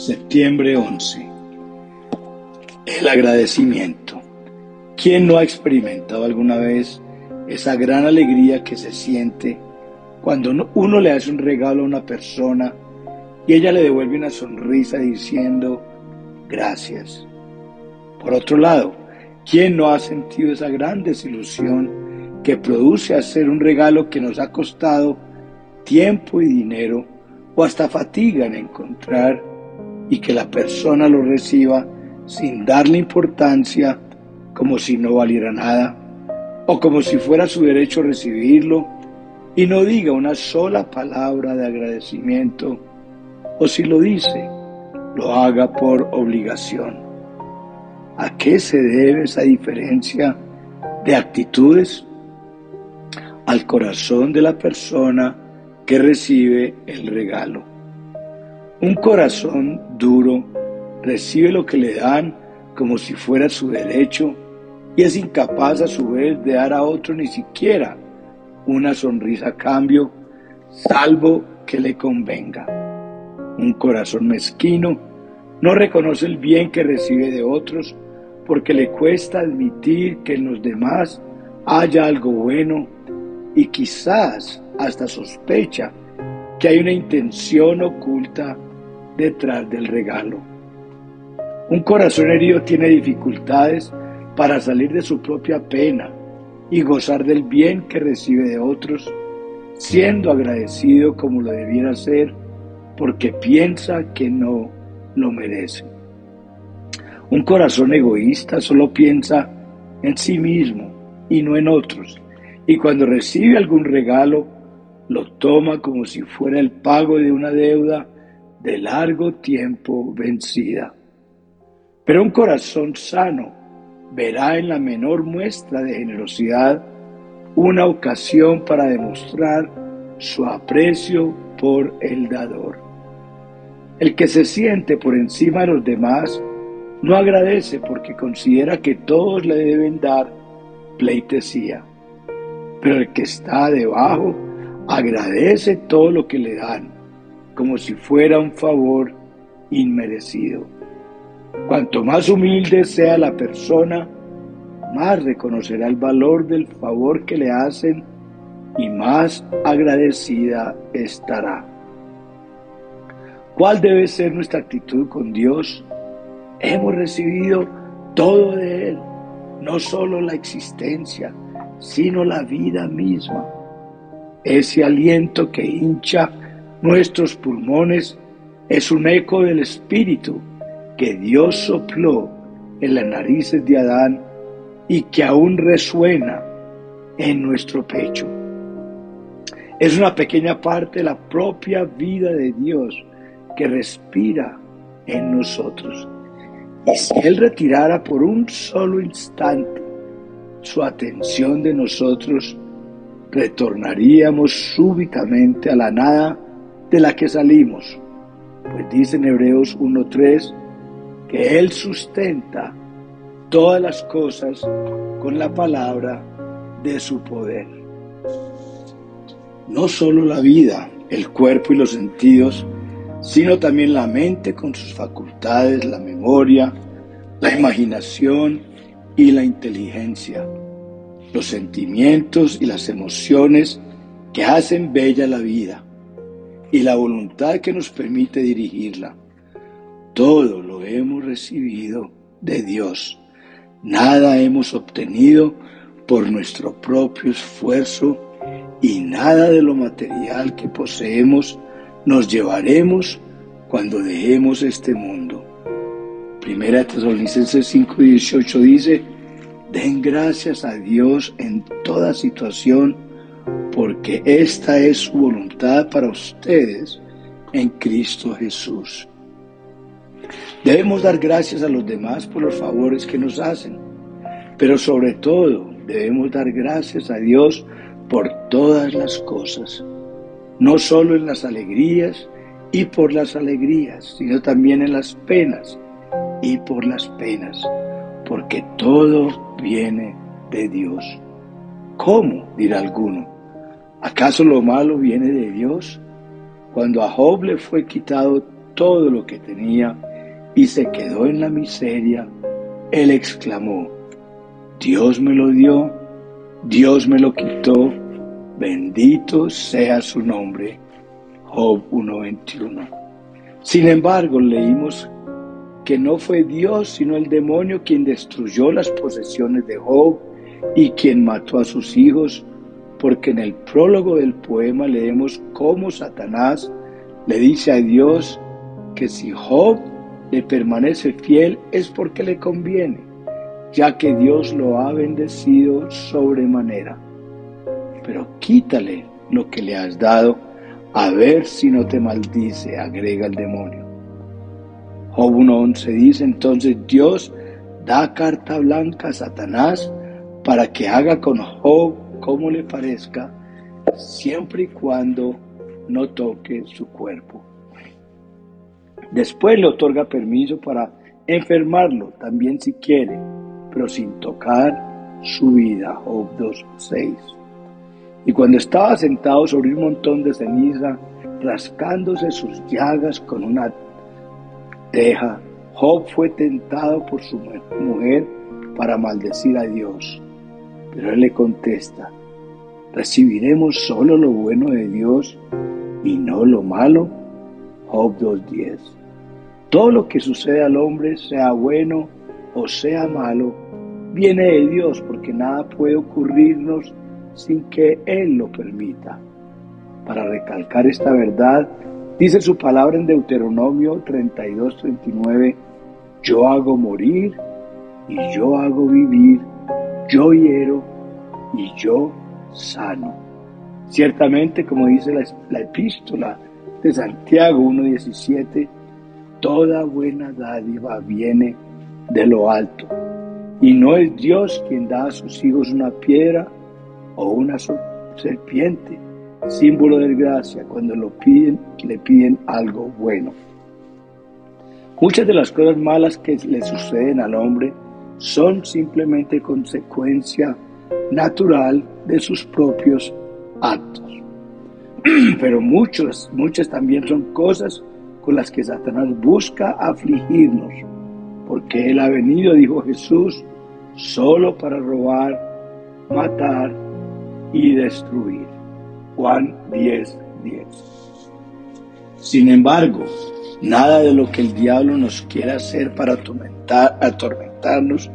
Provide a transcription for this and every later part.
Septiembre 11. El agradecimiento. ¿Quién no ha experimentado alguna vez esa gran alegría que se siente cuando uno le hace un regalo a una persona y ella le devuelve una sonrisa diciendo gracias? Por otro lado, ¿quién no ha sentido esa gran desilusión que produce hacer un regalo que nos ha costado tiempo y dinero o hasta fatiga en encontrar y que la persona lo reciba sin darle importancia como si no valiera nada o como si fuera su derecho recibirlo y no diga una sola palabra de agradecimiento o si lo dice, lo haga por obligación. ¿A qué se debe esa diferencia de actitudes? Al corazón de la persona que recibe el regalo. Un corazón duro recibe lo que le dan como si fuera su derecho y es incapaz a su vez de dar a otro ni siquiera una sonrisa a cambio, salvo que le convenga. Un corazón mezquino no reconoce el bien que recibe de otros porque le cuesta admitir que en los demás haya algo bueno y quizás hasta sospecha que hay una intención oculta detrás del regalo. Un corazón herido tiene dificultades para salir de su propia pena y gozar del bien que recibe de otros, siendo agradecido como lo debiera ser, porque piensa que no lo merece. Un corazón egoísta solo piensa en sí mismo y no en otros, y cuando recibe algún regalo, lo toma como si fuera el pago de una deuda de largo tiempo vencida. Pero un corazón sano verá en la menor muestra de generosidad una ocasión para demostrar su aprecio por el dador. El que se siente por encima de los demás no agradece porque considera que todos le deben dar pleitesía. Pero el que está debajo agradece todo lo que le dan como si fuera un favor inmerecido. Cuanto más humilde sea la persona, más reconocerá el valor del favor que le hacen y más agradecida estará. ¿Cuál debe ser nuestra actitud con Dios? Hemos recibido todo de Él, no solo la existencia, sino la vida misma. Ese aliento que hincha Nuestros pulmones es un eco del espíritu que Dios sopló en las narices de Adán y que aún resuena en nuestro pecho. Es una pequeña parte de la propia vida de Dios que respira en nosotros. Y si Él retirara por un solo instante su atención de nosotros, retornaríamos súbitamente a la nada de la que salimos. Pues dice en Hebreos 1.3 que Él sustenta todas las cosas con la palabra de su poder. No solo la vida, el cuerpo y los sentidos, sino también la mente con sus facultades, la memoria, la imaginación y la inteligencia, los sentimientos y las emociones que hacen bella la vida y la voluntad que nos permite dirigirla. Todo lo hemos recibido de Dios. Nada hemos obtenido por nuestro propio esfuerzo y nada de lo material que poseemos nos llevaremos cuando dejemos este mundo. Primera Tesalonicenses 5:18 dice, den gracias a Dios en toda situación, porque esta es su voluntad para ustedes en Cristo Jesús. Debemos dar gracias a los demás por los favores que nos hacen, pero sobre todo debemos dar gracias a Dios por todas las cosas, no solo en las alegrías y por las alegrías, sino también en las penas y por las penas, porque todo viene de Dios. ¿Cómo? dirá alguno. ¿Acaso lo malo viene de Dios? Cuando a Job le fue quitado todo lo que tenía y se quedó en la miseria, él exclamó, Dios me lo dio, Dios me lo quitó, bendito sea su nombre. Job 1.21. Sin embargo, leímos que no fue Dios sino el demonio quien destruyó las posesiones de Job y quien mató a sus hijos, porque en el prólogo del poema leemos cómo Satanás le dice a Dios que si Job le permanece fiel es porque le conviene, ya que Dios lo ha bendecido sobremanera. Pero quítale lo que le has dado, a ver si no te maldice, agrega el demonio. Job 1.11 dice entonces Dios da carta blanca a Satanás para que haga con Job como le parezca, siempre y cuando no toque su cuerpo. Después le otorga permiso para enfermarlo también si quiere, pero sin tocar su vida. Job 2.6. Y cuando estaba sentado sobre un montón de ceniza, rascándose sus llagas con una teja, Job fue tentado por su mujer para maldecir a Dios. Pero él le contesta, ¿recibiremos solo lo bueno de Dios y no lo malo? Job 2.10. Todo lo que sucede al hombre, sea bueno o sea malo, viene de Dios porque nada puede ocurrirnos sin que Él lo permita. Para recalcar esta verdad, dice su palabra en Deuteronomio 32.39, yo hago morir y yo hago vivir, yo hiero y yo sano. Ciertamente, como dice la, la epístola de Santiago 1.17, toda buena dádiva viene de lo alto. Y no es Dios quien da a sus hijos una piedra o una serpiente, símbolo de gracia, cuando piden, le piden algo bueno. Muchas de las cosas malas que le suceden al hombre son simplemente consecuencia natural de sus propios actos. Pero muchas, muchas también son cosas con las que Satanás busca afligirnos, porque Él ha venido, dijo Jesús, solo para robar, matar y destruir. Juan 10, 10. Sin embargo, nada de lo que el diablo nos quiera hacer para atormentar, atormentarnos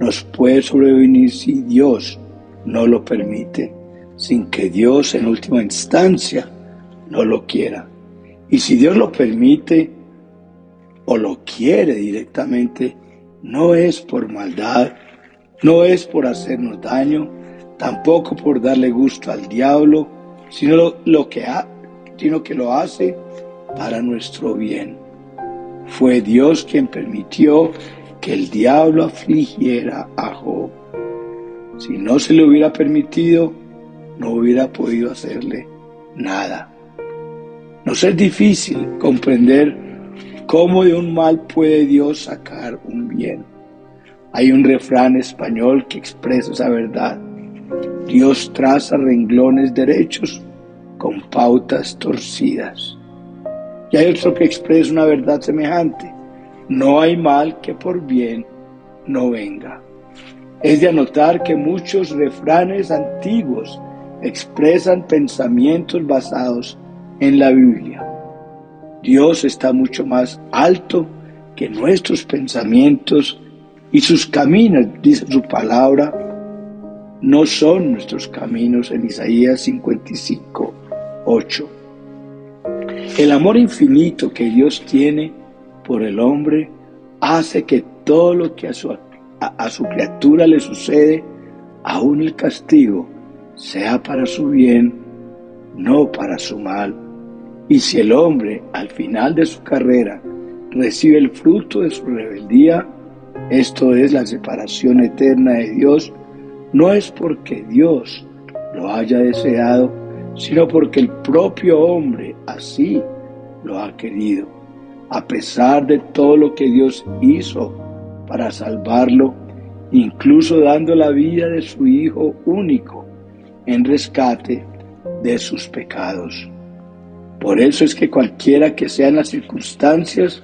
nos puede sobrevenir si Dios no lo permite, sin que Dios en última instancia no lo quiera. Y si Dios lo permite o lo quiere directamente, no es por maldad, no es por hacernos daño, tampoco por darle gusto al diablo, sino lo, que ha, sino que lo hace para nuestro bien. Fue Dios quien permitió que el diablo afligiera a Job. Si no se le hubiera permitido, no hubiera podido hacerle nada. Nos es difícil comprender cómo de un mal puede Dios sacar un bien. Hay un refrán español que expresa esa verdad. Dios traza renglones derechos con pautas torcidas. Y hay otro que expresa una verdad semejante. No hay mal que por bien no venga. Es de anotar que muchos refranes antiguos expresan pensamientos basados en la Biblia. Dios está mucho más alto que nuestros pensamientos y sus caminos, dice su palabra, no son nuestros caminos en Isaías 55, 8. El amor infinito que Dios tiene por el hombre hace que todo lo que a su, a su criatura le sucede, aún el castigo, sea para su bien, no para su mal. Y si el hombre al final de su carrera recibe el fruto de su rebeldía, esto es la separación eterna de Dios, no es porque Dios lo haya deseado, sino porque el propio hombre así lo ha querido. A pesar de todo lo que Dios hizo para salvarlo, incluso dando la vida de su Hijo único en rescate de sus pecados. Por eso es que cualquiera que sean las circunstancias,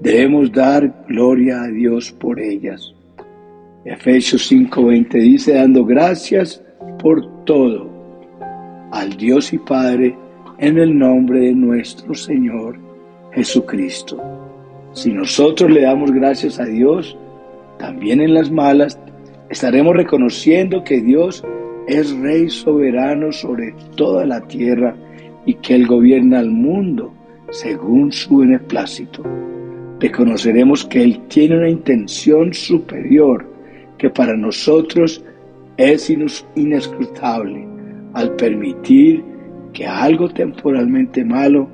debemos dar gloria a Dios por ellas. Efesios 5:20 dice, dando gracias por todo al Dios y Padre en el nombre de nuestro Señor Jesucristo. Si nosotros le damos gracias a Dios, también en las malas, estaremos reconociendo que Dios es Rey soberano sobre toda la tierra y que Él gobierna al mundo según su beneplácito. Reconoceremos que Él tiene una intención superior que para nosotros es inescrutable al permitir que algo temporalmente malo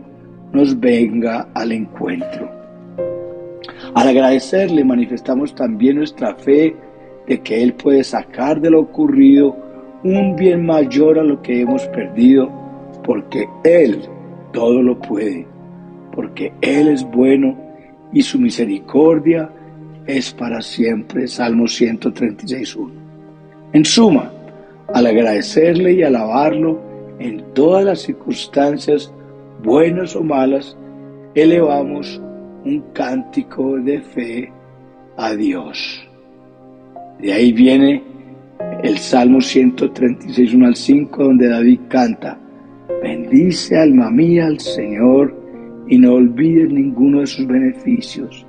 nos venga al encuentro. Al agradecerle manifestamos también nuestra fe de que Él puede sacar de lo ocurrido un bien mayor a lo que hemos perdido, porque Él todo lo puede, porque Él es bueno y su misericordia es para siempre. Salmo 136.1. En suma, al agradecerle y alabarlo en todas las circunstancias, buenas o malas, elevamos un cántico de fe a Dios. De ahí viene el Salmo 136, 1 al 5, donde David canta, bendice alma mía al Señor y no olvides ninguno de sus beneficios.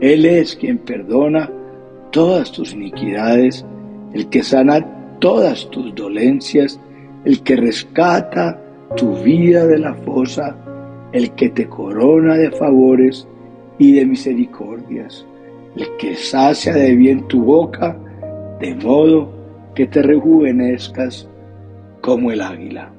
Él es quien perdona todas tus iniquidades, el que sana todas tus dolencias, el que rescata tu vida de la fosa, el que te corona de favores y de misericordias, el que sacia de bien tu boca, de modo que te rejuvenezcas como el águila.